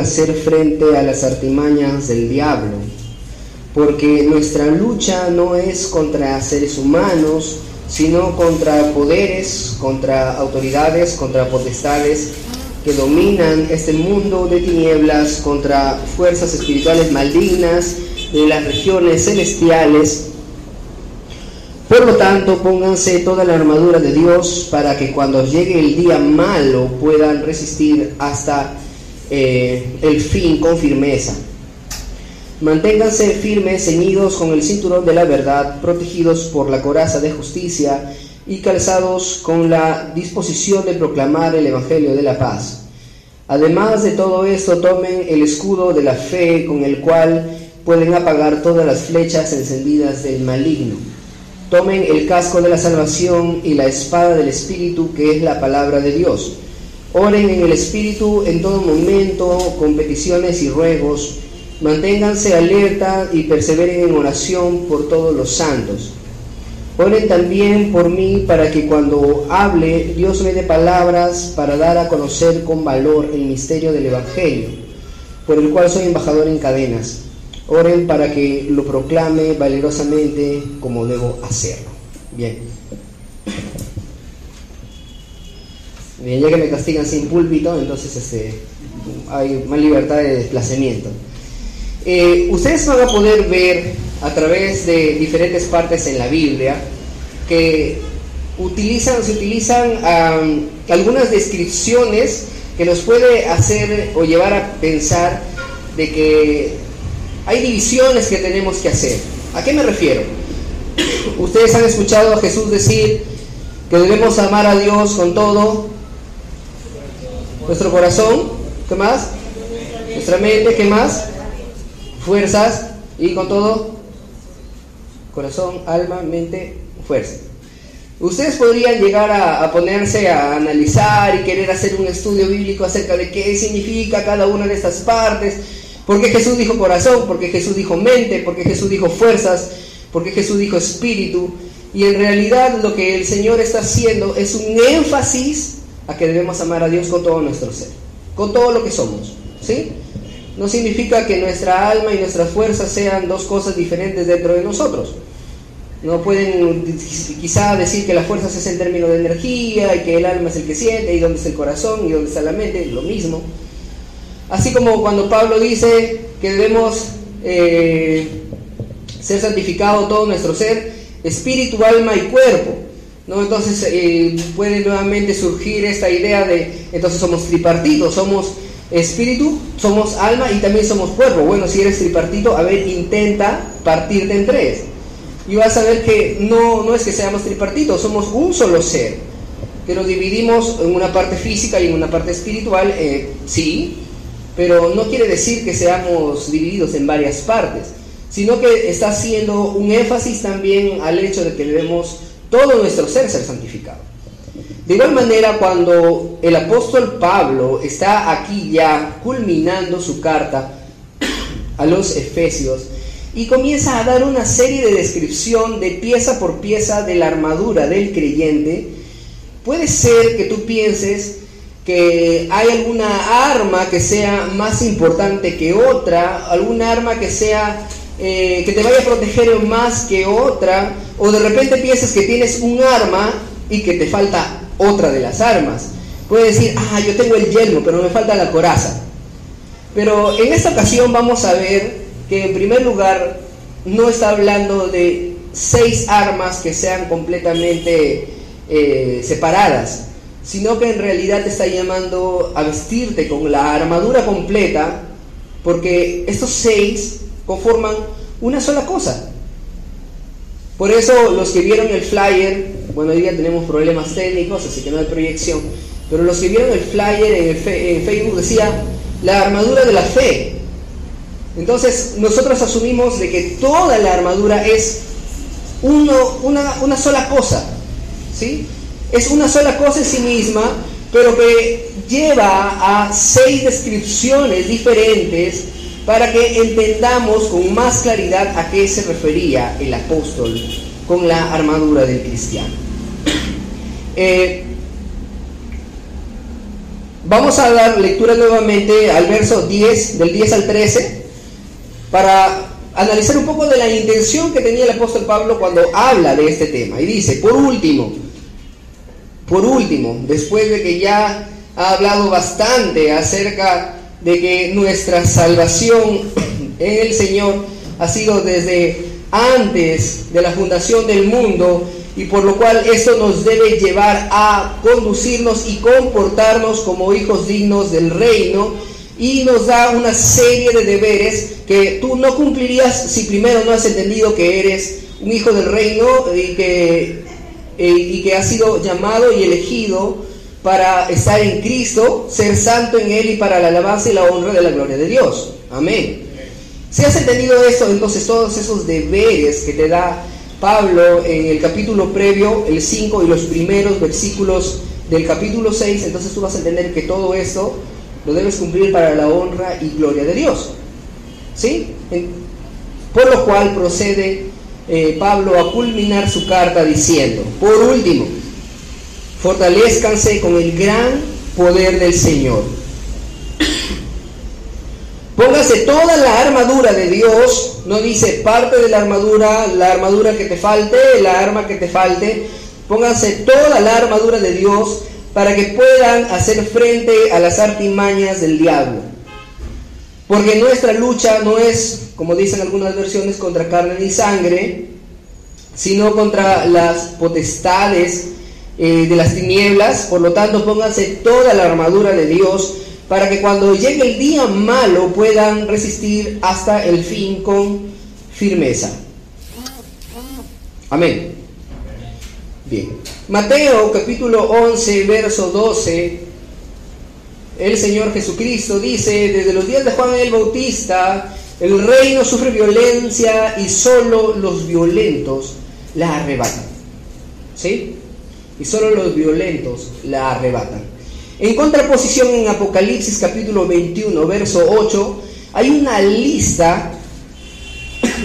hacer frente a las artimañas del diablo, porque nuestra lucha no es contra seres humanos, sino contra poderes, contra autoridades, contra potestades que dominan este mundo de tinieblas, contra fuerzas espirituales malignas de las regiones celestiales. Por lo tanto, pónganse toda la armadura de Dios para que cuando llegue el día malo puedan resistir hasta eh, el fin con firmeza. Manténganse firmes, ceñidos con el cinturón de la verdad, protegidos por la coraza de justicia y calzados con la disposición de proclamar el Evangelio de la paz. Además de todo esto, tomen el escudo de la fe con el cual pueden apagar todas las flechas encendidas del maligno. Tomen el casco de la salvación y la espada del Espíritu, que es la palabra de Dios Oren en el Espíritu en todo momento con peticiones y ruegos. Manténganse alerta y perseveren en oración por todos los santos. Oren también por mí para que cuando hable Dios me dé palabras para dar a conocer con valor el misterio del Evangelio, por el cual soy embajador en cadenas. Oren para que lo proclame valerosamente como debo hacerlo. Bien. Ya que me castigan sin púlpito, entonces este, hay más libertad de desplazamiento. Eh, ustedes van a poder ver a través de diferentes partes en la Biblia que utilizan, se utilizan algunas descripciones que nos puede hacer o llevar a pensar de que hay divisiones que tenemos que hacer. ¿A qué me refiero? Ustedes han escuchado a Jesús decir que debemos amar a Dios con todo nuestro corazón, ¿qué más? Nuestra mente, ¿qué más? Fuerzas y con todo, corazón, alma, mente, fuerza. Ustedes podrían llegar a, ponerse a analizar y querer hacer un estudio bíblico acerca de qué significa cada una de estas partes, porque Jesús dijo corazón, porque Jesús dijo mente, porque Jesús dijo fuerzas, porque Jesús dijo espíritu, y en realidad lo que el Señor está haciendo es un énfasis a que debemos amar a Dios con todo nuestro ser, con todo lo que somos, ¿sí? No significa que nuestra alma y nuestra fuerza sean dos cosas diferentes dentro de nosotros. No pueden quizá decir que la fuerza es en términos de energía y que el alma es el que siente y dónde está el corazón y dónde está la mente, lo mismo. Así como cuando Pablo dice que debemos eh, ser santificado todo nuestro ser, espíritu, alma y cuerpo. Entonces eh, puede nuevamente surgir esta idea de, entonces somos tripartitos, somos espíritu, somos alma y también somos cuerpo. Bueno, si eres tripartito, a ver, intenta partirte en tres. Y vas a ver que no, no es que seamos tripartitos, somos un solo ser, que nos dividimos en una parte física y en una parte espiritual, eh, sí, pero no quiere decir que seamos divididos en varias partes, sino que está haciendo un énfasis también al hecho de que debemos todo nuestro ser ser santificado. De igual manera, cuando el apóstol Pablo está aquí ya culminando su carta a los Efesios y comienza a dar una serie de descripción de pieza por pieza de la armadura del creyente, puede ser que tú pienses que hay alguna arma que sea más importante que otra, alguna arma que sea eh, que te vaya a proteger más que otra, o de repente piensas que tienes un arma y que te falta otra de las armas. Puedes decir, ah, yo tengo el yelmo, pero me falta la coraza. Pero en esta ocasión vamos a ver que en primer lugar no está hablando de seis armas que sean completamente eh, separadas, sino que en realidad te está llamando a vestirte con la armadura completa, porque estos seis conforman una sola cosa. Por eso los que vieron el flyer, bueno, hoy día tenemos problemas técnicos, así que no hay proyección, pero los que vieron el flyer en, Facebook decía la armadura de la fe. Entonces nosotros asumimos de que toda la armadura es una, una sola cosa, ¿sí? Es una sola cosa en sí misma, pero que lleva a seis descripciones diferentes para que entendamos con más claridad a qué se refería el apóstol con la armadura del cristiano. Eh, vamos a dar lectura nuevamente al verso 10, del 10 al 13, para analizar un poco de la intención que tenía el apóstol Pablo cuando habla de este tema. Y dice, por último, por último, después de que ya ha hablado bastante acerca de que nuestra salvación en el Señor ha sido desde antes de la fundación del mundo y por lo cual eso nos debe llevar a conducirnos y comportarnos como hijos dignos del reino y nos da una serie de deberes que tú no cumplirías si primero no has entendido que eres un hijo del reino y que, eh, y que has sido llamado y elegido para estar en Cristo, ser santo en Él y para la alabanza y la honra de la gloria de Dios. Amén. Si has entendido esto, entonces todos esos deberes que te da Pablo en el capítulo previo, el 5 y los primeros versículos del capítulo 6, entonces tú vas a entender que todo esto lo debes cumplir para la honra y gloria de Dios. ¿Sí? Por lo cual procede eh, Pablo a culminar su carta diciendo, por último, fortalezcanse con el gran poder del Señor. Póngase toda la armadura de Dios, no dice parte de la armadura, la armadura que te falte, la arma que te falte. Pónganse toda la armadura de Dios para que puedan hacer frente a las artimañas del diablo. Porque nuestra lucha no es, como dicen algunas versiones, contra carne ni sangre, sino contra las potestades eh, de las tinieblas, por lo tanto pónganse toda la armadura de Dios para que cuando llegue el día malo puedan resistir hasta el fin con firmeza. Amén. Bien. Mateo capítulo 11, verso 12. El Señor Jesucristo dice, desde los días de Juan el Bautista, el reino sufre violencia y solo los violentos la arrebatan. ¿Sí? Y solo los violentos la arrebatan. En contraposición en Apocalipsis capítulo 21, verso 8, hay una lista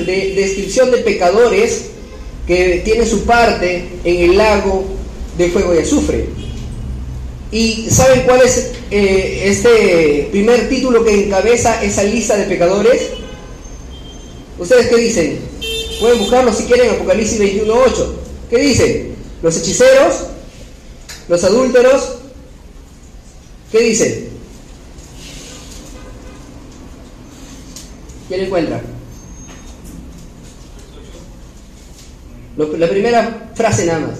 de descripción de pecadores que tiene su parte en el lago de fuego y azufre. ¿Y saben cuál es eh, este primer título que encabeza esa lista de pecadores? ¿Ustedes qué dicen? Pueden buscarlo si quieren, Apocalipsis 21, 8. ¿Qué dice? Los hechiceros, los adúlteros, ¿qué dicen? ¿Quién encuentra? La primera frase nada más.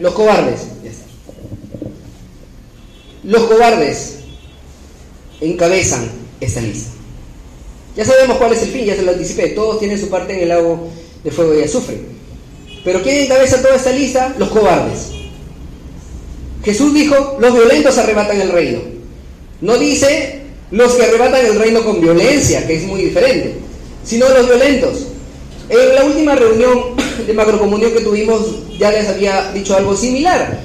Los cobardes. Los cobardes. Encabezan esta lista. Ya sabemos cuál es el fin, ya se lo anticipé. Todos tienen su parte en el lago de fuego y azufre. Pero ¿quién encabeza toda esta lista? Los cobardes. Jesús dijo, los violentos arrebatan el reino. No dice los que arrebatan el reino con violencia, que es muy diferente, sino los violentos. En la última reunión de macrocomunión que tuvimos ya les había dicho algo similar,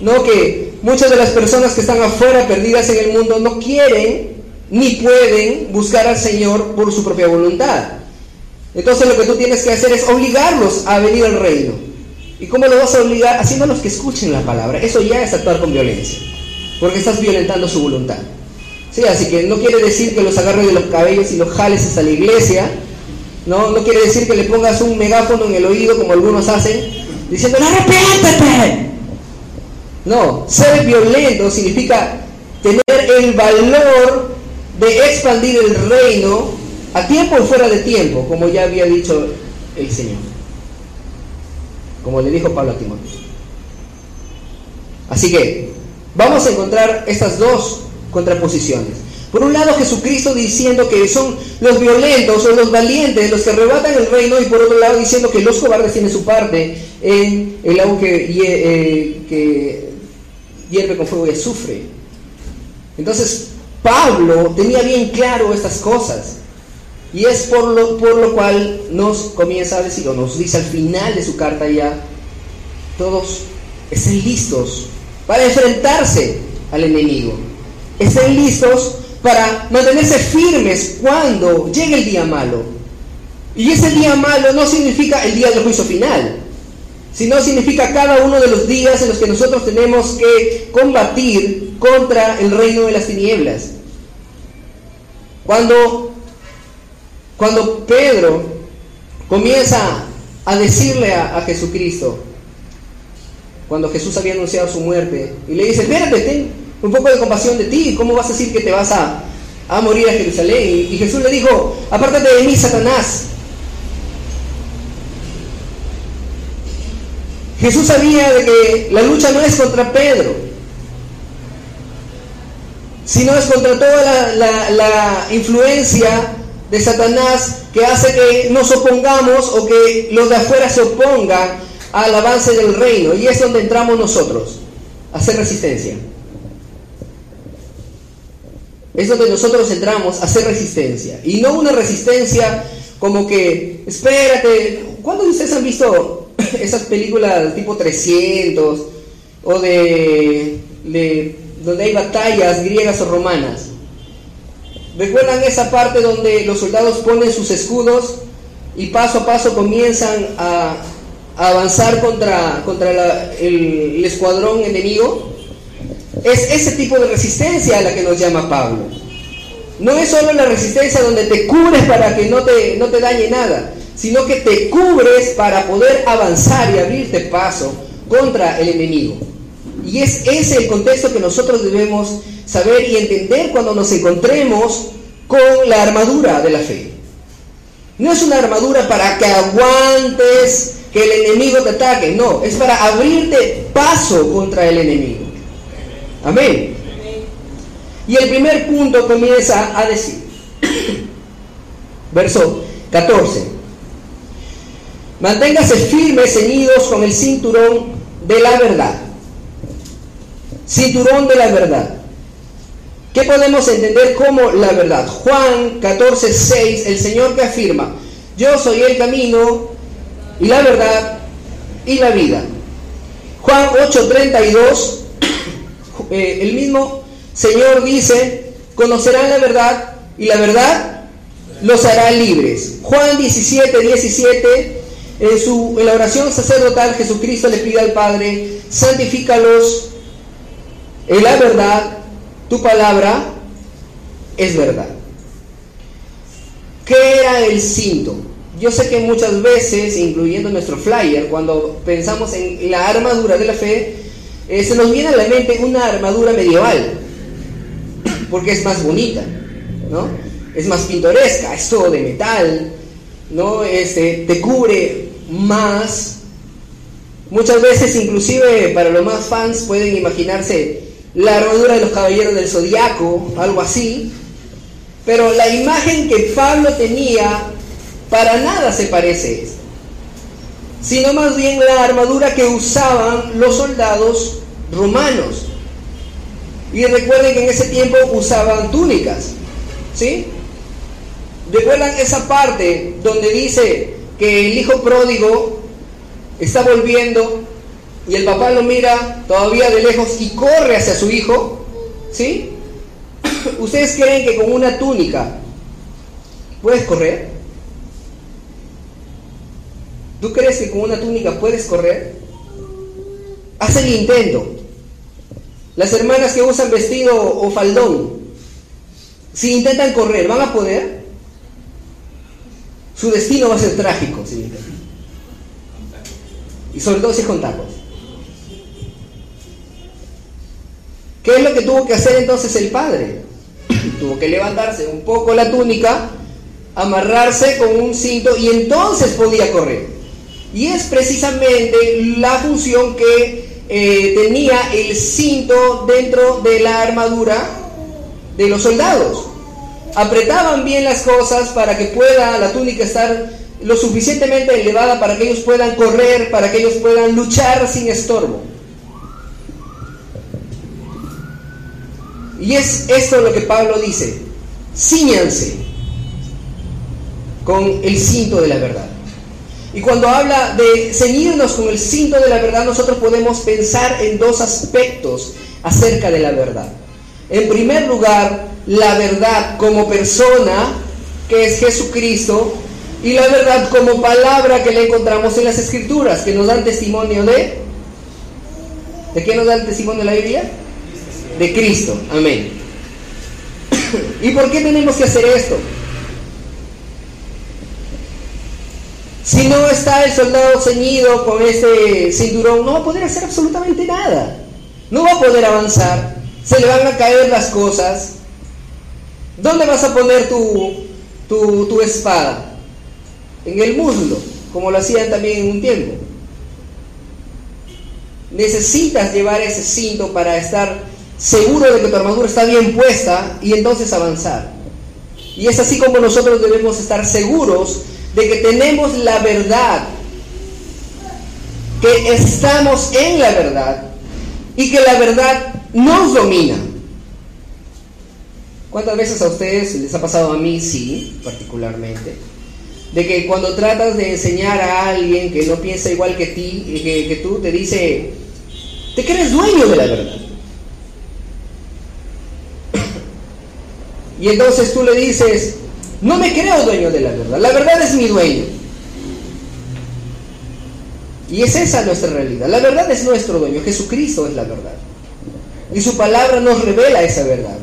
¿no? Que muchas de las personas que están afuera perdidas en el mundo no quieren ni pueden buscar al Señor por su propia voluntad. Entonces lo que tú tienes que hacer es obligarlos a venir al reino. ¿Y cómo lo vas a obligar? Haciéndolos que escuchen la palabra. Eso ya es actuar con violencia, porque estás violentando su voluntad. Sí, así que no quiere decir que los agarres de los cabellos y los jales hasta la iglesia. No, no quiere decir que le pongas un megáfono en el oído como algunos hacen, diciendo arrepiéntete. No, ser violento significa tener el valor de expandir el reino a tiempo y fuera de tiempo, como ya había dicho el Señor. Como le dijo Pablo a Timoteo. Así que vamos a encontrar estas dos contraposiciones. Por un lado, Jesucristo diciendo que son los violentos o los valientes los que arrebatan el reino, y por otro lado, diciendo que los cobardes tienen su parte en el agua que, eh, que hierve con fuego y azufre. Entonces, Pablo tenía bien claro estas cosas. Y es por lo, por lo cual nos comienza a decir, o nos dice al final de su carta ya, todos estén listos para enfrentarse al enemigo. Estén listos para mantenerse firmes cuando llegue el día malo. Y ese día malo no significa el día del juicio final, sino significa cada uno de los días en los que nosotros tenemos que combatir contra el reino de las tinieblas. Cuando, cuando Pedro comienza a decirle a, Jesucristo, cuando Jesús había anunciado su muerte, y le dice, espérate, ten un poco de compasión de ti, ¿cómo vas a decir que te vas a, a morir a Jerusalén? Y, Jesús le dijo, apártate de mí, Satanás. Jesús sabía de que la lucha no es contra Pedro, sino es contra toda la, la influencia de Satanás que hace que nos opongamos o que los de afuera se opongan al avance del reino. Y es donde entramos nosotros, a hacer resistencia. Es donde nosotros entramos a hacer resistencia. Y no una resistencia como que, espérate, ¿cuándo ustedes han visto esas películas tipo 300 o de, de donde hay batallas griegas o romanas? ¿Recuerdan esa parte donde los soldados ponen sus escudos y paso a paso comienzan a, avanzar contra, contra el escuadrón enemigo? Es ese tipo de resistencia a la que nos llama Pablo. No es solo la resistencia donde te cubres para que no te, no te dañe nada, sino que te cubres para poder avanzar y abrirte paso contra el enemigo. Y es ese el contexto que nosotros debemos saber y entender cuando nos encontremos con la armadura de la fe. No es una armadura para que aguantes que el enemigo te ataque, no, es para abrirte paso contra el enemigo. Amén. Y el primer punto comienza a decir, verso 14, manténgase firmes, ceñidos con el cinturón de la verdad. Cinturón de la verdad. ¿Qué podemos entender como la verdad? Juan 14, 6, el Señor que afirma, yo soy el camino y la verdad y la vida. Juan 8, 32, eh, el mismo Señor dice, conocerán la verdad y la verdad los hará libres. Juan 17, 17, en, su, en la oración sacerdotal Jesucristo le pide al Padre, santifícalos en la verdad, tu palabra es verdad. ¿Qué era el cinto? Yo sé que muchas veces, incluyendo nuestro flyer, cuando pensamos en la armadura de la fe, eh, se nos viene a la mente una armadura medieval, porque es más bonita, ¿no? Es más pintoresca, es todo de metal, ¿no? Este, te cubre más. Muchas veces, inclusive para los más fans, pueden imaginarse la armadura de los caballeros del zodiaco, algo así. Pero la imagen que Pablo tenía para nada se parece sino más bien la armadura que usaban los soldados romanos. Y recuerden que en ese tiempo usaban túnicas, ¿sí? ¿Recuerdan esa parte donde dice que el hijo pródigo está volviendo y el papá lo mira todavía de lejos y corre hacia su hijo? ¿Sí? ¿Ustedes creen que con una túnica puedes correr? ¿Tú crees que con una túnica puedes correr? Haz el intento. Las hermanas que usan vestido o faldón, si intentan correr, ¿van a poder? Su destino va a ser trágico intentan. Y sobre todo si es con tacos. ¿Qué es lo que tuvo que hacer entonces el padre? tuvo que levantarse un poco la túnica, amarrarse con un cinto y entonces podía correr. Y es precisamente la función que eh, tenía el cinto dentro de la armadura de los soldados. Apretaban bien las cosas para que pueda la túnica estar lo suficientemente elevada para que ellos puedan correr, para que ellos puedan luchar sin estorbo. Y es esto lo que Pablo dice, ciñanse con el cinto de la verdad. Y cuando habla de ceñirnos con el cinto de la verdad, nosotros podemos pensar en dos aspectos acerca de la verdad. En primer lugar, la verdad como persona, que es Jesucristo, y la verdad como palabra que le encontramos en las Escrituras, que nos dan testimonio de... ¿De qué nos da el testimonio de la Biblia? De Cristo. Amén. ¿Y por qué tenemos que hacer esto? Si no está el soldado ceñido con este cinturón, no va a poder hacer absolutamente nada. No va a poder avanzar. Se le van a caer las cosas. ¿Dónde vas a poner tu, tu, tu espada? En el muslo, como lo hacían también en un tiempo. Necesitas llevar ese cinto para estar seguro de que tu armadura está bien puesta y entonces avanzar. Y es así como nosotros debemos estar seguros de que tenemos la verdad, que estamos en la verdad y que la verdad nos domina. ¿Cuántas veces a ustedes les ha pasado a mí, sí, particularmente, de que cuando tratas de enseñar a alguien que no piensa igual que ti, que, que tú, te dice, te crees dueño de la verdad? Y entonces tú le dices, no me creo dueño de la verdad. La verdad es mi dueño. Y es esa nuestra realidad. La verdad es nuestro dueño. Jesucristo es la verdad. Y su palabra nos revela esa verdad.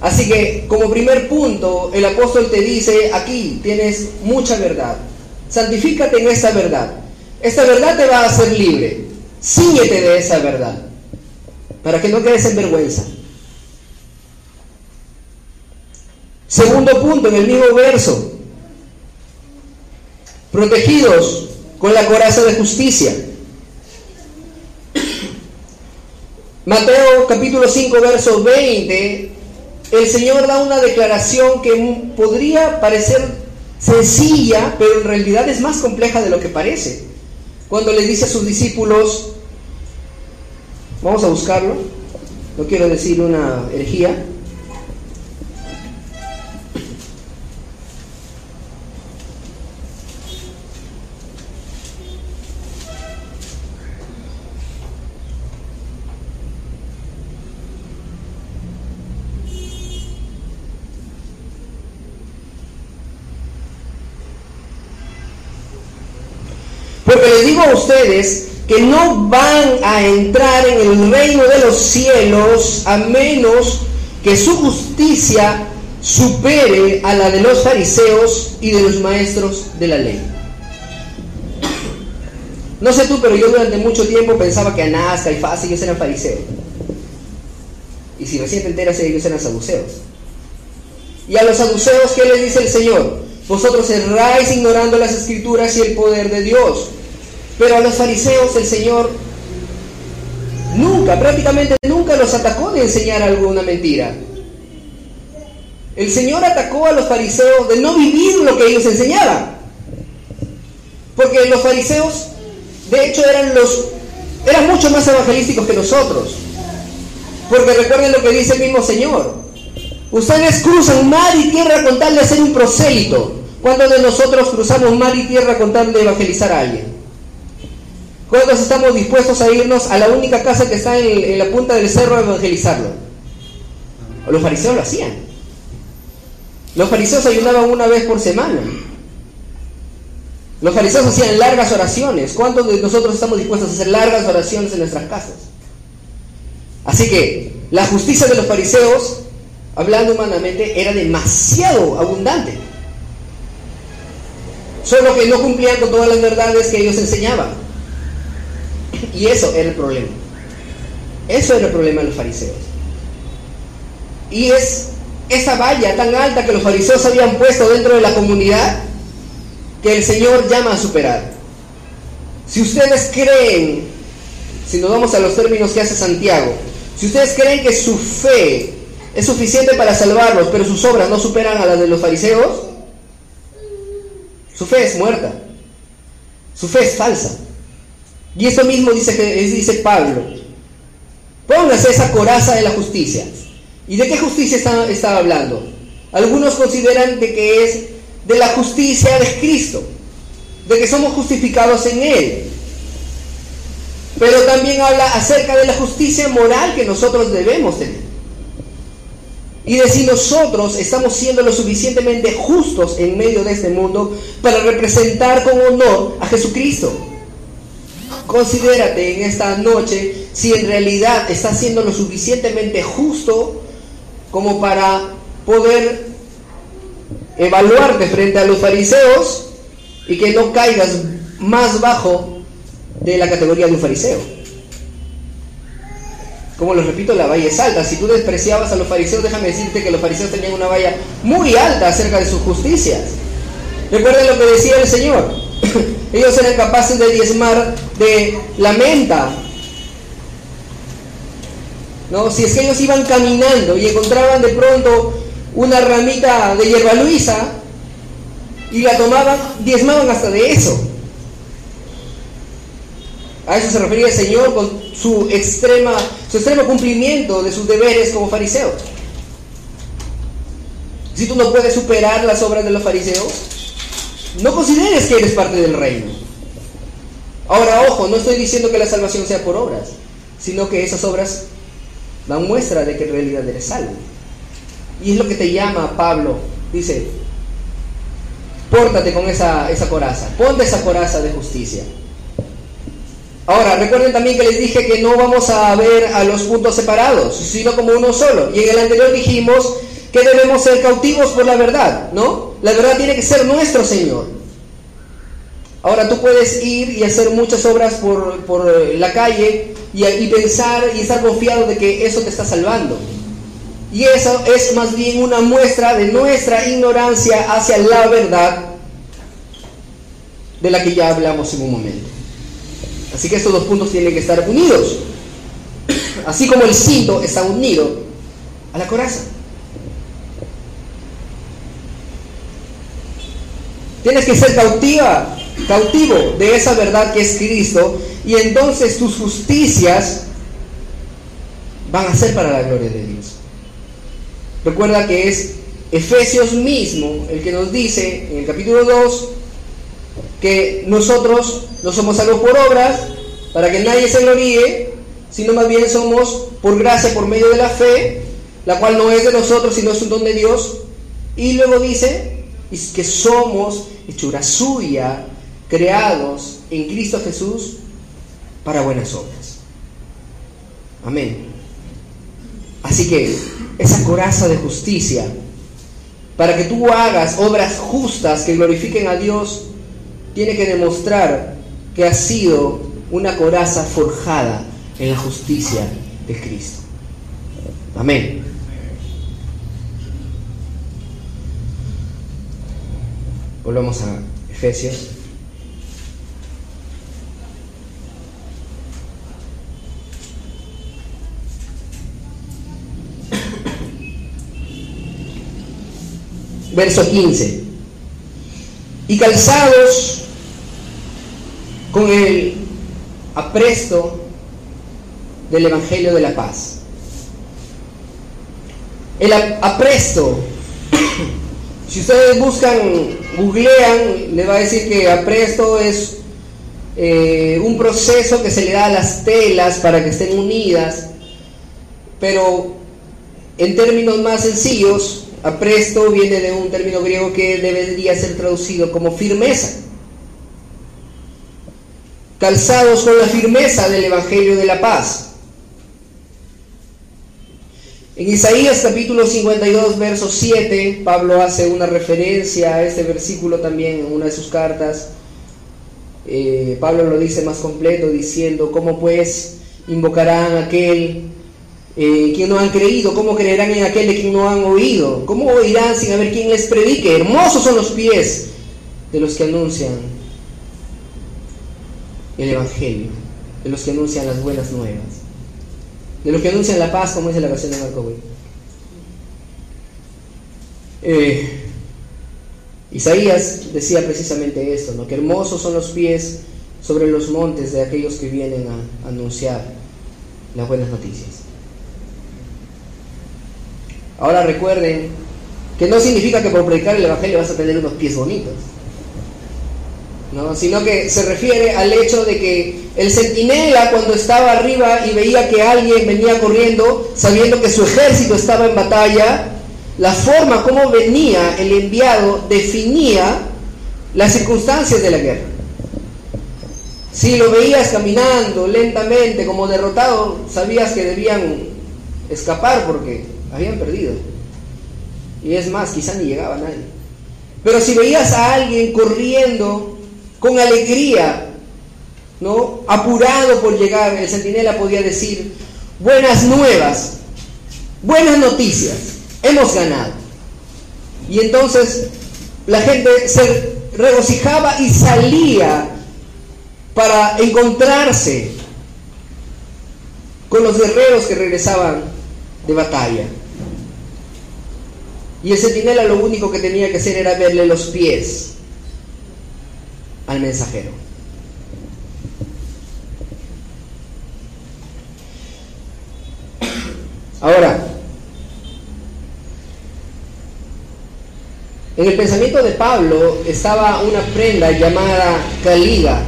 Así que como primer punto, el apóstol te dice, aquí tienes mucha verdad. Santifícate en esta verdad. Esta verdad te va a hacer libre. Síguete de esa verdad. Para que no quedes en vergüenza. Segundo punto, en el mismo verso. Protegidos con la coraza de justicia. Mateo capítulo 5, verso 20, el Señor da una declaración que podría parecer sencilla, pero en realidad es más compleja de lo que parece. Cuando le dice a sus discípulos, vamos a buscarlo, no quiero decir una herejía, Porque les digo a que no van a entrar en el reino de los cielos a menos que su justicia supere a la de los fariseos y de los maestros de la ley. No sé tú, pero yo durante mucho tiempo pensaba que Anás, Caifás, ellos eran fariseos. Y si recién te enteras, ellos eran saduceos. Y a los saduceos, ¿qué les dice el Señor? Vosotros erráis ignorando las escrituras y el poder de Dios. Pero a los fariseos el Señor nunca, prácticamente nunca los atacó de enseñar alguna mentira. El Señor atacó a los fariseos de no vivir lo que ellos enseñaban. Porque los fariseos, de hecho, eran los eran mucho más evangelísticos que nosotros. Porque recuerden lo que dice el mismo Señor. Ustedes cruzan mar y tierra con tal de hacer un prosélito. Cuando de nosotros cruzamos mar y tierra con tal de evangelizar a alguien? ¿Cuántos estamos dispuestos a irnos a la única casa que está en, la punta del cerro a evangelizarlo? Los fariseos lo hacían. Los fariseos ayunaban una vez por semana. Los fariseos hacían largas oraciones. ¿Cuántos de nosotros estamos dispuestos a hacer largas oraciones en nuestras casas? Así que la justicia de los fariseos, hablando humanamente, era demasiado abundante. Solo que no cumplían con todas las verdades que ellos enseñaban. Y eso era el problema. Eso era el problema de los fariseos. Y es esa valla tan alta que los fariseos habían puesto dentro de la comunidad que el Señor llama a superar. Si ustedes creen, si nos vamos a los términos que hace Santiago, si ustedes creen que su fe es suficiente para salvarlos, pero sus obras no superan a las de los fariseos, su fe es muerta. Su fe es falsa. Y eso mismo dice, dice Pablo. Póngase esa coraza de la justicia. ¿Y de qué justicia está, hablando? Algunos consideran de que es de la justicia de Cristo, de que somos justificados en Él. Pero también habla acerca de la justicia moral que nosotros debemos tener. Y de si nosotros estamos siendo lo suficientemente justos en medio de este mundo para representar con honor a Jesucristo considérate en esta noche si en realidad estás siendo lo suficientemente justo como para poder evaluarte frente a los fariseos y que no caigas más bajo de la categoría de un fariseo. Como lo repito, la valla es alta. Si tú despreciabas a los fariseos, déjame decirte que los fariseos tenían una valla muy alta acerca de sus justicias. Recuerden lo que decía el Señor. Ellos eran capaces de diezmar de la menta. ¿No? Si es que ellos iban caminando y encontraban de pronto una ramita de hierba luisa y la tomaban, diezmaban hasta de eso. A eso se refería el Señor con su, extrema, su extremo cumplimiento de sus deberes como fariseo. Si tú no puedes superar las obras de los fariseos, no consideres que eres parte del reino. Ahora, ojo, no estoy diciendo que la salvación sea por obras, sino que esas obras dan muestra de que en realidad eres salvo. Y es lo que te llama Pablo. Dice, pórtate con esa, esa coraza, ponte esa coraza de justicia. Ahora, recuerden también que les dije que no vamos a ver a los puntos separados, sino como uno solo. Y en el anterior dijimos que debemos ser cautivos por la verdad, ¿no? La verdad tiene que ser nuestro Señor. Ahora tú puedes ir y hacer muchas obras por, la calle y, y pensar y estar confiado de que eso te está salvando. Y eso es más bien una muestra de nuestra ignorancia hacia la verdad de la que ya hablamos en un momento. Así que estos dos puntos tienen que estar unidos. Así como el cinto está unido a la coraza. Tienes que ser cautiva, cautivo de esa verdad que es Cristo y entonces tus justicias van a ser para la gloria de Dios. Recuerda que es Efesios mismo el que nos dice en el capítulo 2 que nosotros no somos salvos por obras, para que nadie se gloríe, sino más bien somos por gracia, por medio de la fe, la cual no es de nosotros, sino es un don de Dios. Y luego dice que somos hechura suya, creados en Cristo Jesús para buenas obras. Amén. Así que esa coraza de justicia, para que tú hagas obras justas que glorifiquen a Dios, tiene que demostrar que ha sido una coraza forjada en la justicia de Cristo. Amén. Volvamos a Efesios. Verso 15. Y calzados con el apresto del Evangelio de la Paz. El apresto, si ustedes buscan, googlean, le va a decir que apresto es eh, un proceso que se le da a las telas para que estén unidas, pero en términos más sencillos, apresto viene de un término griego que debería ser traducido como firmeza calzados con la firmeza del Evangelio de la paz. En Isaías capítulo 52, verso 7, Pablo hace una referencia a este versículo también en una de sus cartas. Eh, Pablo lo dice más completo diciendo, ¿cómo pues invocarán a aquel eh, quien no han creído? ¿Cómo creerán en aquel de quien no han oído? ¿Cómo oirán sin haber quien les predique? Hermosos son los pies de los que anuncian el Evangelio, de los que anuncian las buenas nuevas, de los que anuncian la paz, como dice la canción de Marco eh, Isaías decía precisamente esto, ¿no? que hermosos son los pies sobre los montes de aquellos que vienen a anunciar las buenas noticias. Ahora recuerden que no significa que por predicar el Evangelio vas a tener unos pies bonitos sino que se refiere al hecho de que el centinela cuando estaba arriba y veía que alguien venía corriendo, sabiendo que su ejército estaba en batalla, la forma como venía el enviado definía las circunstancias de la guerra. Si lo veías caminando lentamente como derrotado, sabías que debían escapar porque habían perdido. Y es más, quizá ni llegaba nadie. Pero si veías a alguien corriendo con alegría, ¿no? Apurado por llegar, el centinela podía decir, buenas nuevas, buenas noticias, hemos ganado. Y entonces la gente se regocijaba y salía para encontrarse con los guerreros que regresaban de batalla. Y el centinela lo único que tenía que hacer era verle los pies al mensajero. Ahora, en el pensamiento de Pablo estaba una prenda llamada caliga.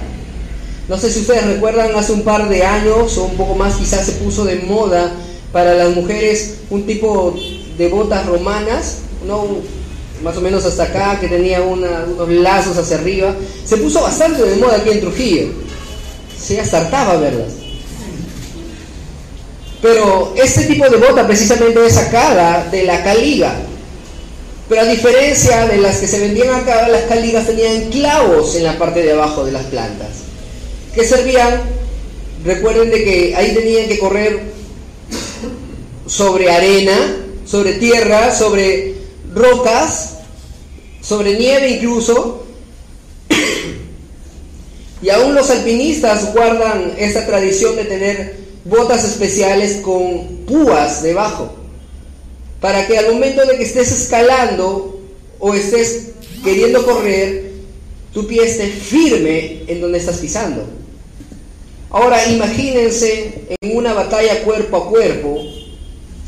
No sé si ustedes recuerdan, hace un par de años o un poco más quizás se puso de moda para las mujeres un tipo de botas romanas, ¿no? Más o menos hasta acá, que tenía unos lazos hacia arriba. Se puso bastante de moda aquí en Trujillo. Se hartaba verlas. Pero este tipo de bota precisamente es sacada de la caliga. Pero a diferencia de las que se vendían acá, las caligas tenían clavos en la parte de abajo de las plantas. Que servían, recuerden de que ahí tenían que correr sobre arena, sobre tierra, sobre rocas, sobre nieve incluso. Y aún los alpinistas guardan esta tradición de tener botas especiales con púas debajo, para que al momento de que estés escalando o estés queriendo correr, tu pie esté firme en donde estás pisando. Ahora imagínense en una batalla cuerpo a cuerpo,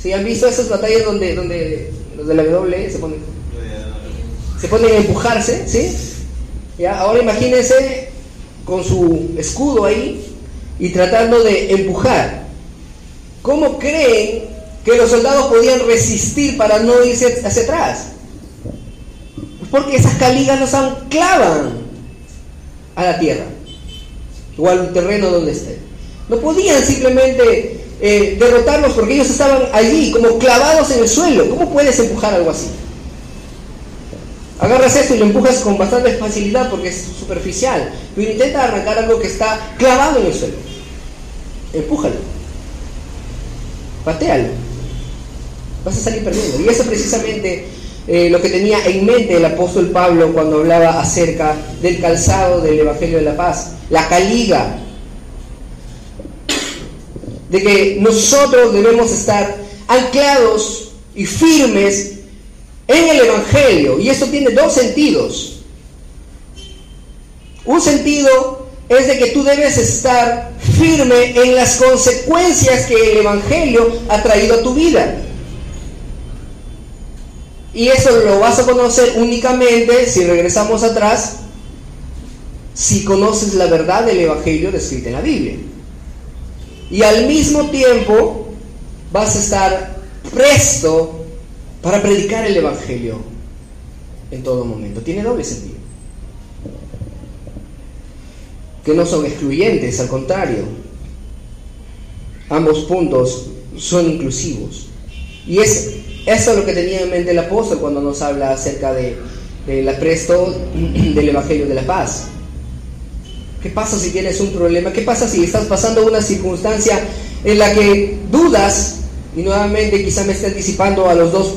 si han visto esas batallas donde, los de la W se ponen, se ponen a empujarse, ¿sí? ¿Ya? Ahora imagínense con su escudo ahí, y tratando de empujar. ¿Cómo creen que los soldados podían resistir para no irse hacia atrás? Porque esas caligas los anclaban a la tierra o al terreno donde estén. No podían simplemente eh, derrotarlos porque ellos estaban allí como clavados en el suelo. ¿Cómo puedes empujar algo así? Agarras esto y lo empujas con bastante facilidad porque es superficial, pero intenta arrancar algo que está clavado en el suelo. Empújalo. Patealo. Vas a salir perdiendo. Y eso es precisamente eh, lo que tenía en mente el apóstol Pablo cuando hablaba acerca del calzado del Evangelio de la Paz, la caliga. De que nosotros debemos estar anclados y firmes en el Evangelio. Y eso tiene dos sentidos. Un sentido es de que tú debes estar firme en las consecuencias que el Evangelio ha traído a tu vida. Y eso lo vas a conocer únicamente si regresamos atrás, si conoces la verdad del Evangelio descrita en la Biblia. Y al mismo tiempo vas a estar presto para predicar el Evangelio en todo momento. Tiene doble sentido. Que no son excluyentes, al contrario. Ambos puntos son inclusivos. Y es eso lo que tenía en mente el apóstol cuando nos habla acerca de, del apresto del Evangelio de la paz. ¿Qué pasa si tienes un problema? ¿Qué pasa si estás pasando una circunstancia en la que dudas? Y nuevamente quizá me esté anticipando a los dos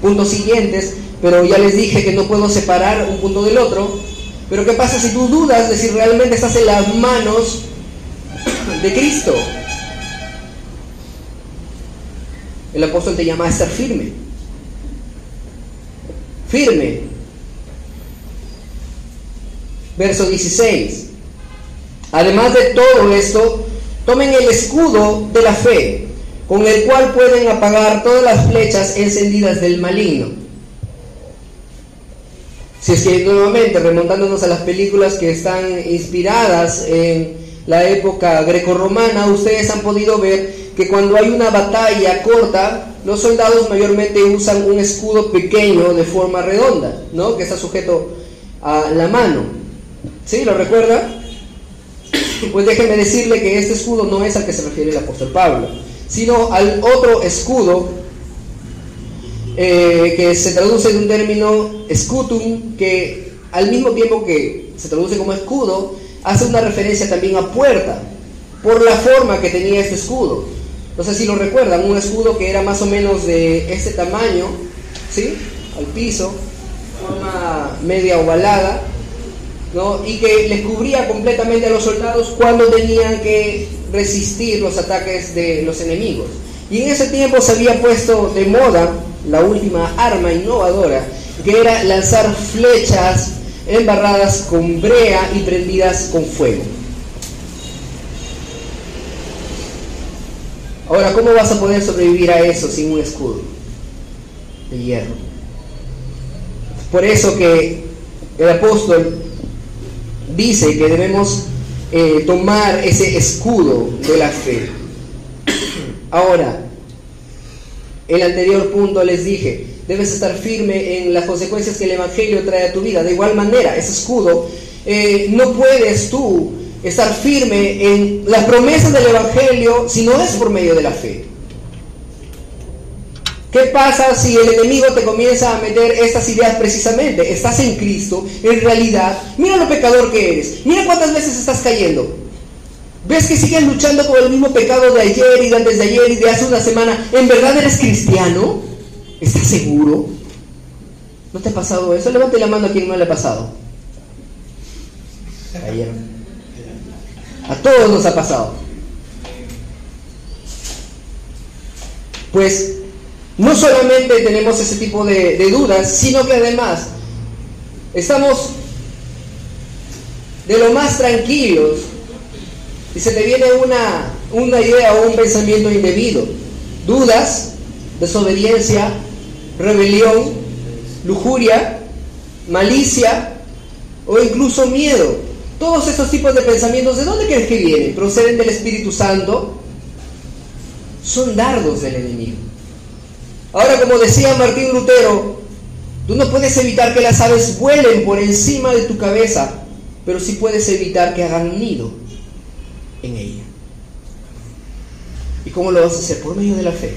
puntos siguientes, pero ya les dije que no puedo separar un punto del otro. Pero ¿qué pasa si tú dudas de si realmente estás en las manos de Cristo? El apóstol te llama a estar firme. Firme. Verso 16. Además de todo esto, tomen el escudo de la fe con el cual pueden apagar todas las flechas encendidas del maligno. Si es que nuevamente, remontándonos a las películas que están inspiradas en la época grecorromana, ustedes han podido ver que cuando hay una batalla corta, los soldados mayormente usan un escudo pequeño de forma redonda, ¿no? Que está sujeto a la mano. ¿Sí? ¿Lo recuerda? Pues déjeme decirle que este escudo no es al que se refiere el apóstol Pablo, sino al otro escudo eh, que se traduce en un término scutum, que al mismo tiempo que se traduce como escudo, hace una referencia también a puerta, por la forma que tenía este escudo. No sé si lo recuerdan, un escudo que era más o menos de este tamaño, ¿sí? Al piso, forma media ovalada, ¿no? Y que les cubría completamente a los soldados cuando tenían que resistir los ataques de los enemigos. Y en ese tiempo se había puesto de moda la última arma innovadora, que era lanzar flechas embarradas con brea y prendidas con fuego. Ahora, ¿cómo vas a poder sobrevivir a eso sin un escudo de hierro? Por eso que el apóstol dice que debemos eh, tomar ese escudo de la fe. Ahora, el anterior punto les dije, debes estar firme en las consecuencias que el Evangelio trae a tu vida. De igual manera, ese escudo, eh, no puedes tú estar firme en las promesas del Evangelio si no es por medio de la fe. ¿Qué pasa si el enemigo te comienza a meter estas ideas precisamente? Estás en Cristo, en realidad, mira lo pecador que eres, mira cuántas veces estás cayendo. ¿Ves que sigues luchando con el mismo pecado de ayer y de antes de ayer y de hace una semana? ¿En verdad eres cristiano? ¿Estás seguro? ¿No te ha pasado eso? Levante la mano a quien no le ha pasado. Ayer. A todos nos ha pasado. Pues no solamente tenemos ese tipo de, dudas, sino que además estamos de lo más tranquilos y se te viene una, una idea o un pensamiento indebido. Dudas, desobediencia, rebelión, lujuria, malicia o incluso miedo. Todos estos tipos de pensamientos, ¿de dónde crees que vienen? ¿Proceden del Espíritu Santo? Son dardos del enemigo. Ahora, como decía Martín Lutero, tú no puedes evitar que las aves vuelen por encima de tu cabeza, pero sí puedes evitar que hagan nido en ella. ¿Y cómo lo vas a hacer? Por medio de la fe.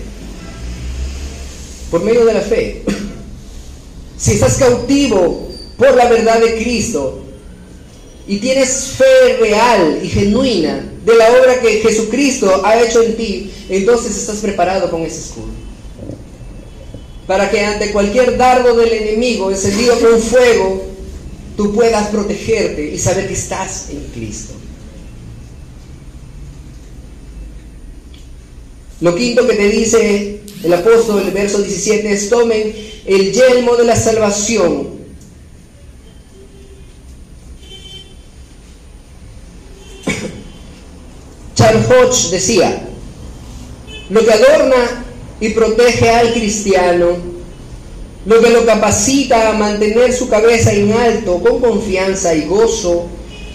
Por medio de la fe. Si estás cautivo por la verdad de Cristo, y tienes fe real y genuina de la obra que Jesucristo ha hecho en ti, entonces estás preparado con ese escudo. Para que ante cualquier dardo del enemigo encendido con fuego, tú puedas protegerte y saber que estás en Cristo. Lo quinto que te dice el apóstol, el verso 17, es tomen el yelmo de la salvación Charles Hodge decía, lo que adorna y protege al cristiano, lo que lo capacita a mantener su cabeza en alto con confianza y gozo,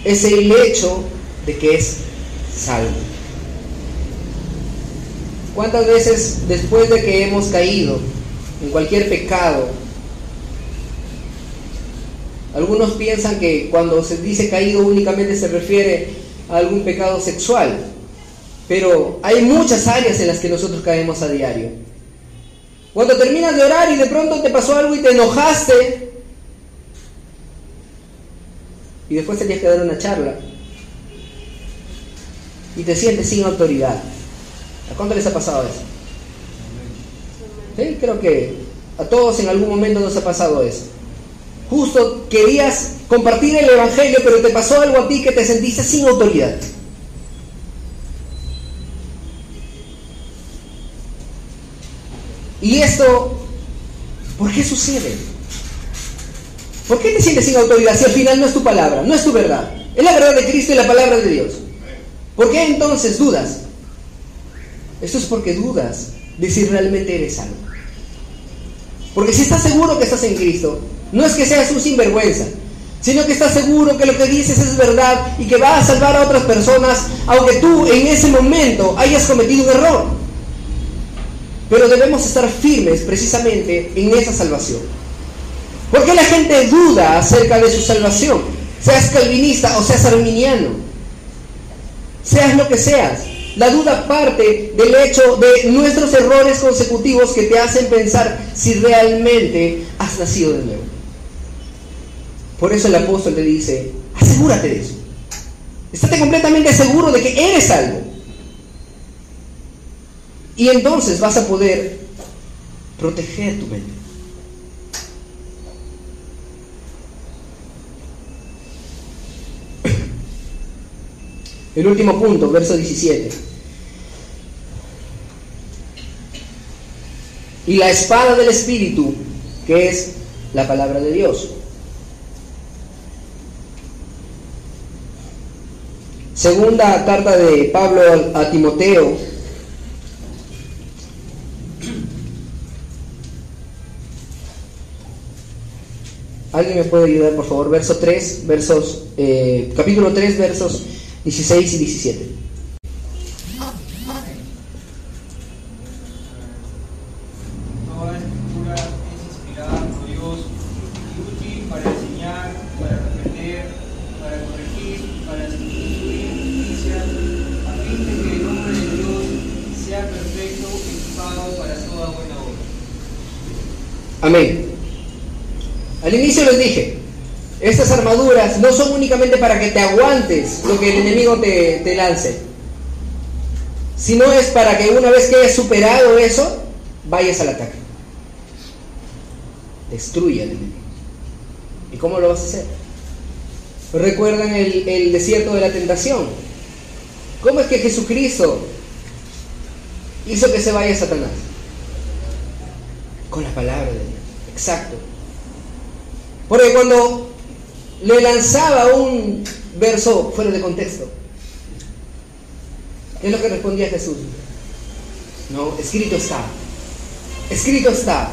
es el hecho de que es salvo. ¿Cuántas veces después de que hemos caído en cualquier pecado, algunos piensan que cuando se dice caído únicamente se refiere algún pecado sexual, pero hay muchas áreas en las que nosotros caemos a diario. Cuando terminas de orar y de pronto te pasó algo y te enojaste, y después tenías que dar una charla, y te sientes sin autoridad. ¿A cuánto les ha pasado eso? ¿Sí? Creo que a todos en algún momento nos ha pasado eso. Justo querías compartir el Evangelio, pero te pasó algo a ti que te sentiste sin autoridad. Y esto, ¿por qué sucede? ¿Por qué te sientes sin autoridad si al final no es tu palabra, no es tu verdad? Es la verdad de Cristo y la palabra de Dios. ¿Por qué entonces dudas? Esto es porque dudas de si realmente eres salvo. Porque si estás seguro que estás en Cristo, no es que seas un sinvergüenza, sino que estás seguro que lo que dices es verdad y que va a salvar a otras personas, aunque tú en ese momento hayas cometido un error. Pero debemos estar firmes precisamente en esa salvación. ¿Por qué la gente duda acerca de su salvación? Seas calvinista o seas arminiano. seas lo que seas. La duda parte del hecho de nuestros errores consecutivos que te hacen pensar si realmente has nacido de nuevo. Por eso el apóstol te dice, asegúrate de eso. Estate completamente seguro de que eres algo. Y entonces vas a poder proteger tu mente. El último punto, verso 17. Y la espada del Espíritu, que es la palabra de Dios. Segunda carta de Pablo a Timoteo. ¿Alguien me puede ayudar, por favor? Verso 3, versos, eh, capítulo 3, versos 16 y 17. Amén. Al inicio les dije, estas armaduras no son para que te aguantes lo que el enemigo te, te lance, sino es para que una vez que hayas superado eso, vayas al ataque. Destruya al enemigo. ¿Y cómo lo vas a hacer? ¿Recuerdan el, el desierto de la tentación? ¿Cómo es que Jesucristo hizo que se vaya Satanás? Con la palabra de Dios. Exacto. Porque cuando le lanzaba un verso fuera de contexto, ¿qué es lo que respondía Jesús? No, escrito está. Escrito está.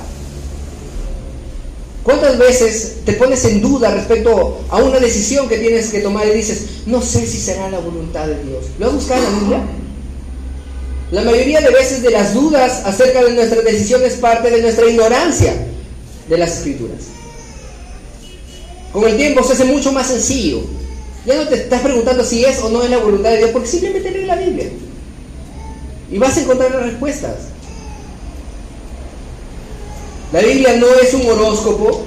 ¿Cuántas veces te pones en duda respecto a una decisión que tienes que tomar y dices, no sé si será la voluntad de Dios? ¿Lo has buscado en la Biblia? La mayoría de veces de las dudas acerca de nuestra decisión es parte de nuestra ignorancia de las escrituras. Con el tiempo se hace mucho más sencillo. Ya no te estás preguntando si es o no es la voluntad de Dios, porque simplemente lee la Biblia. Y vas a encontrar las respuestas. La Biblia no es un horóscopo,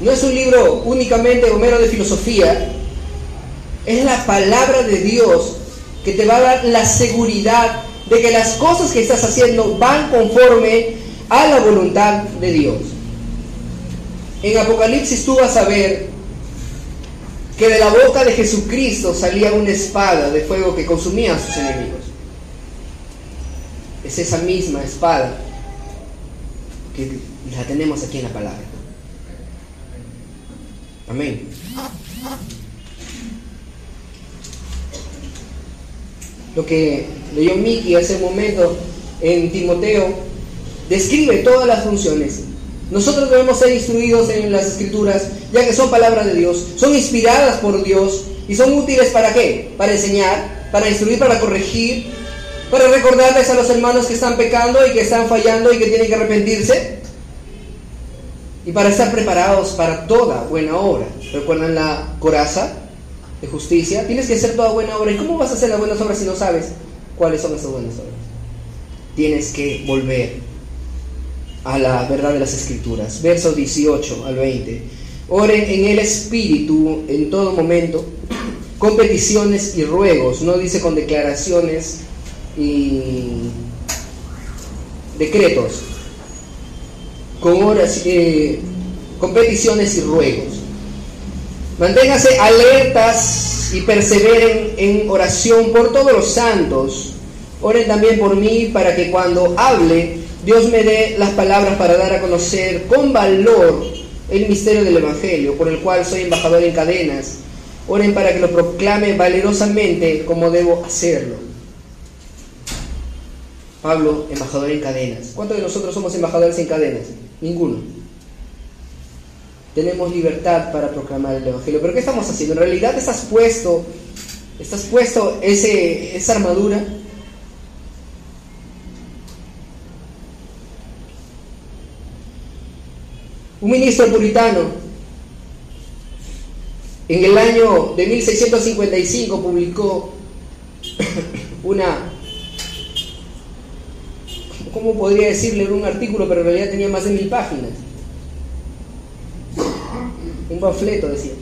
no es un libro únicamente o mero de filosofía, es la palabra de Dios que te va a dar la seguridad de que las cosas que estás haciendo van conforme a la voluntad de Dios. En Apocalipsis tú vas a ver que de la boca de Jesucristo salía una espada de fuego que consumía a sus enemigos. Es esa misma espada que la tenemos aquí en la palabra. Amén. Lo que leyó Miki hace un momento en Timoteo describe todas las funciones. Nosotros debemos ser instruidos en las escrituras, ya que son palabras de Dios, son inspiradas por Dios y son útiles para qué? Para enseñar, para instruir, para corregir, para recordarles a los hermanos que están pecando y que están fallando y que tienen que arrepentirse y para estar preparados para toda buena obra. ¿Recuerdan la coraza de justicia? Tienes que hacer toda buena obra. ¿Y cómo vas a hacer las buenas obras si no sabes cuáles son esas buenas obras? Tienes que volver a la verdad de las escrituras. Verso 18 al 20. Oren en el Espíritu en todo momento, con peticiones y ruegos, no dice con declaraciones y decretos, con, horas, eh, con peticiones y ruegos. Manténganse alertas y perseveren en oración por todos los santos. Oren también por mí para que cuando hable Dios me dé las palabras para dar a conocer con valor el misterio del Evangelio, por el cual soy embajador en cadenas. Oren para que lo proclame valerosamente como debo hacerlo. Pablo, embajador en cadenas. ¿Cuántos de nosotros somos embajadores en cadenas? Ninguno. Tenemos libertad para proclamar el Evangelio. Pero ¿qué estamos haciendo? En realidad estás puesto, estás puesto ese, esa armadura Un ministro puritano en el año de 1655 publicó una, ¿cómo podría decirle? un artículo, pero en realidad tenía más de mil páginas. Un panfleto, decía.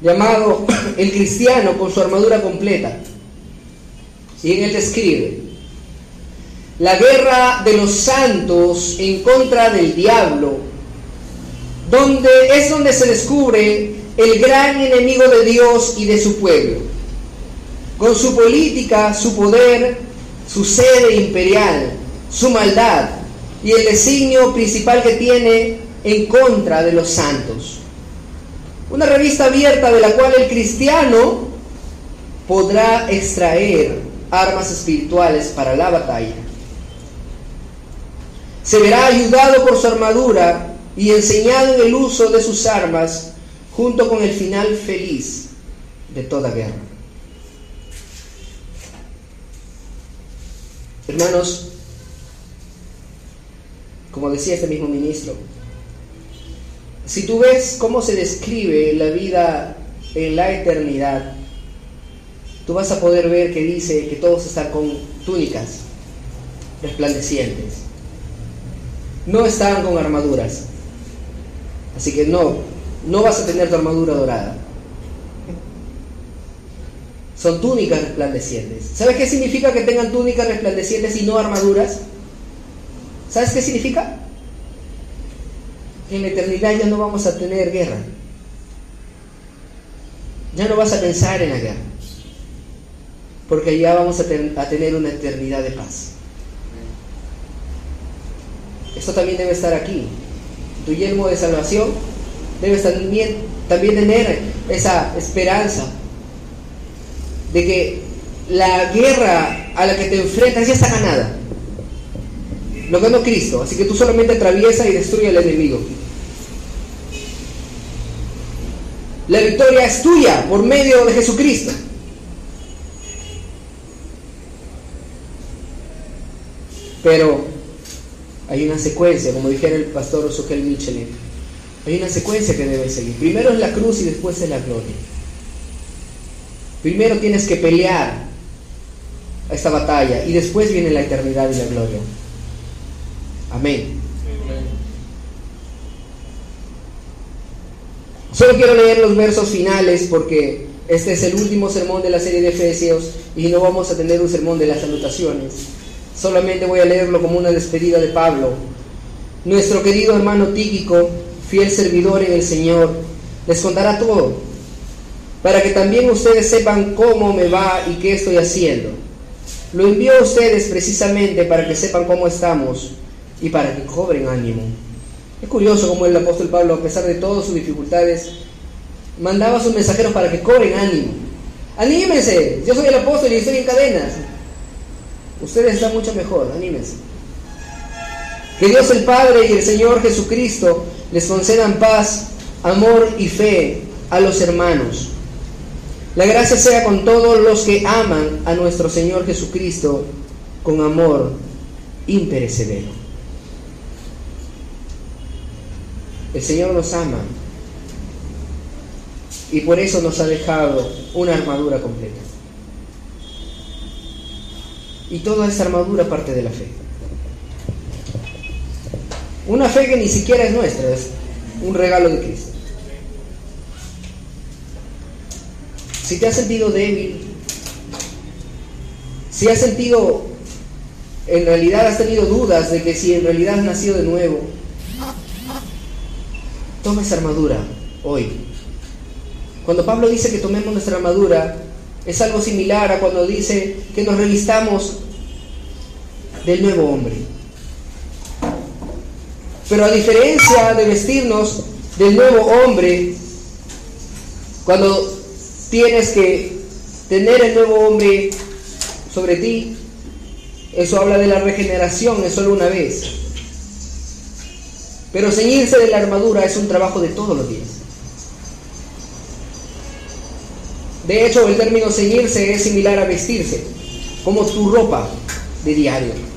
Llamado El cristiano con su armadura completa. Y en él describe la guerra de los santos en contra del diablo, donde es donde se descubre el gran enemigo de Dios y de su pueblo, con su política, su poder, su sede imperial, su maldad y el designio principal que tiene en contra de los santos. Una revista abierta de la cual el cristiano podrá extraer armas espirituales para la batalla se verá ayudado por su armadura y enseñado en el uso de sus armas junto con el final feliz de toda guerra. Hermanos, como decía este mismo ministro, si tú ves cómo se describe la vida en la eternidad, tú vas a poder ver que dice que todos están con túnicas resplandecientes no estaban con armaduras. Así que no, no vas a tener tu armadura dorada. Son túnicas resplandecientes. ¿Sabes qué significa que tengan túnicas resplandecientes y no armaduras? ¿Sabes qué significa? Que en la eternidad ya no vamos a tener guerra. Ya no vas a pensar en la guerra. Porque ya vamos a, a tener una eternidad de paz. Esto también debe estar aquí. Tu yelmo de salvación debe también, también tener esa esperanza de que la guerra a la que te enfrentas ya está ganada. Lo ganó Cristo, así que tú solamente atraviesa y destruye al enemigo. La victoria es tuya por medio de Jesucristo. Pero hay una secuencia, como dijera el pastor Soquel Michelin. Hay una secuencia que debe seguir. Primero es la cruz y después es la gloria. Primero tienes que pelear esta batalla y después viene la eternidad y la gloria. Amén. Solo quiero leer los versos finales porque este es el último sermón de la serie de Efesios y no vamos a tener un sermón de las salutaciones. Solamente voy a leerlo como una despedida de Pablo. Nuestro querido hermano Tíquico, fiel servidor en el Señor, les contará todo, para que también ustedes sepan cómo me va y qué estoy haciendo. Lo envío a ustedes precisamente para que sepan cómo estamos y para que cobren ánimo. Es curioso cómo el apóstol Pablo, a pesar de todas sus dificultades, mandaba a sus mensajeros para que cobren ánimo. Anímense, yo soy el apóstol y estoy en cadenas. Ustedes están mucho mejor, anímense. Que Dios el Padre y el Señor Jesucristo les concedan paz, amor y fe a los hermanos. La gracia sea con todos los que aman a nuestro Señor Jesucristo con amor imperecedero. El Señor nos ama y por eso nos ha dejado una armadura completa. Y toda esa armadura parte de la fe. Una fe que ni siquiera es nuestra, es un regalo de Cristo. Si te has sentido débil, si has sentido, en realidad has tenido dudas de que si en realidad has nacido de nuevo, toma esa armadura hoy. Cuando Pablo dice que tomemos nuestra armadura, es algo similar a cuando dice que nos revistamos del nuevo hombre. Pero a diferencia de vestirnos del nuevo hombre, cuando tienes que tener el nuevo hombre sobre ti, eso habla de la regeneración, es solo una vez. Pero ceñirse de la armadura es un trabajo de todos los días. De hecho, el término ceñirse es similar a vestirse, como tu ropa de diario.